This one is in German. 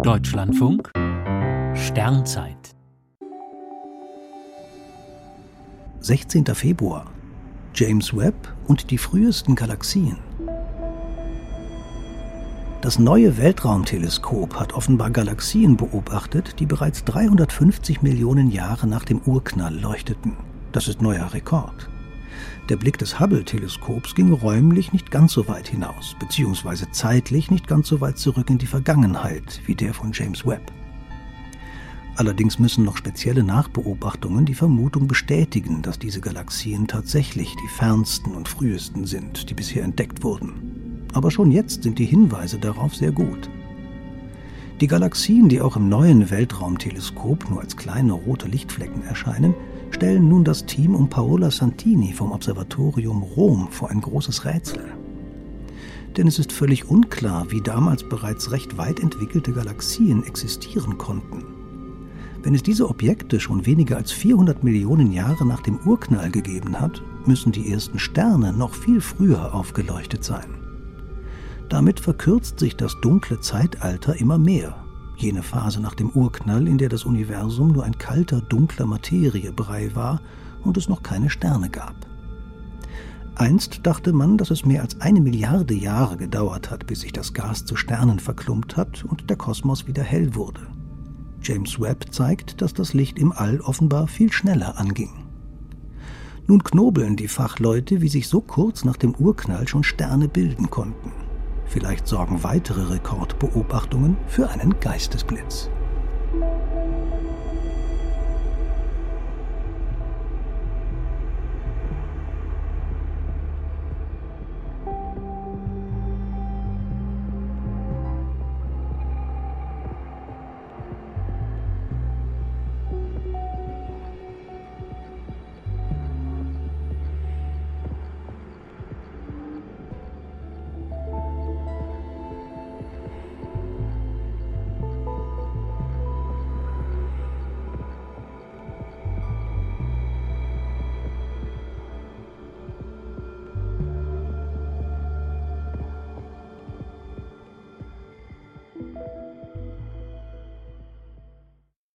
Deutschlandfunk Sternzeit 16. Februar James Webb und die frühesten Galaxien. Das neue Weltraumteleskop hat offenbar Galaxien beobachtet, die bereits 350 Millionen Jahre nach dem Urknall leuchteten. Das ist neuer Rekord. Der Blick des Hubble-Teleskops ging räumlich nicht ganz so weit hinaus, beziehungsweise zeitlich nicht ganz so weit zurück in die Vergangenheit wie der von James Webb. Allerdings müssen noch spezielle Nachbeobachtungen die Vermutung bestätigen, dass diese Galaxien tatsächlich die fernsten und frühesten sind, die bisher entdeckt wurden. Aber schon jetzt sind die Hinweise darauf sehr gut. Die Galaxien, die auch im neuen Weltraumteleskop nur als kleine rote Lichtflecken erscheinen, stellen nun das Team um Paola Santini vom Observatorium Rom vor ein großes Rätsel. Denn es ist völlig unklar, wie damals bereits recht weit entwickelte Galaxien existieren konnten. Wenn es diese Objekte schon weniger als 400 Millionen Jahre nach dem Urknall gegeben hat, müssen die ersten Sterne noch viel früher aufgeleuchtet sein. Damit verkürzt sich das dunkle Zeitalter immer mehr jene Phase nach dem Urknall, in der das Universum nur ein kalter, dunkler Materiebrei war und es noch keine Sterne gab. Einst dachte man, dass es mehr als eine Milliarde Jahre gedauert hat, bis sich das Gas zu Sternen verklumpt hat und der Kosmos wieder hell wurde. James Webb zeigt, dass das Licht im All offenbar viel schneller anging. Nun knobeln die Fachleute, wie sich so kurz nach dem Urknall schon Sterne bilden konnten. Vielleicht sorgen weitere Rekordbeobachtungen für einen Geistesblitz.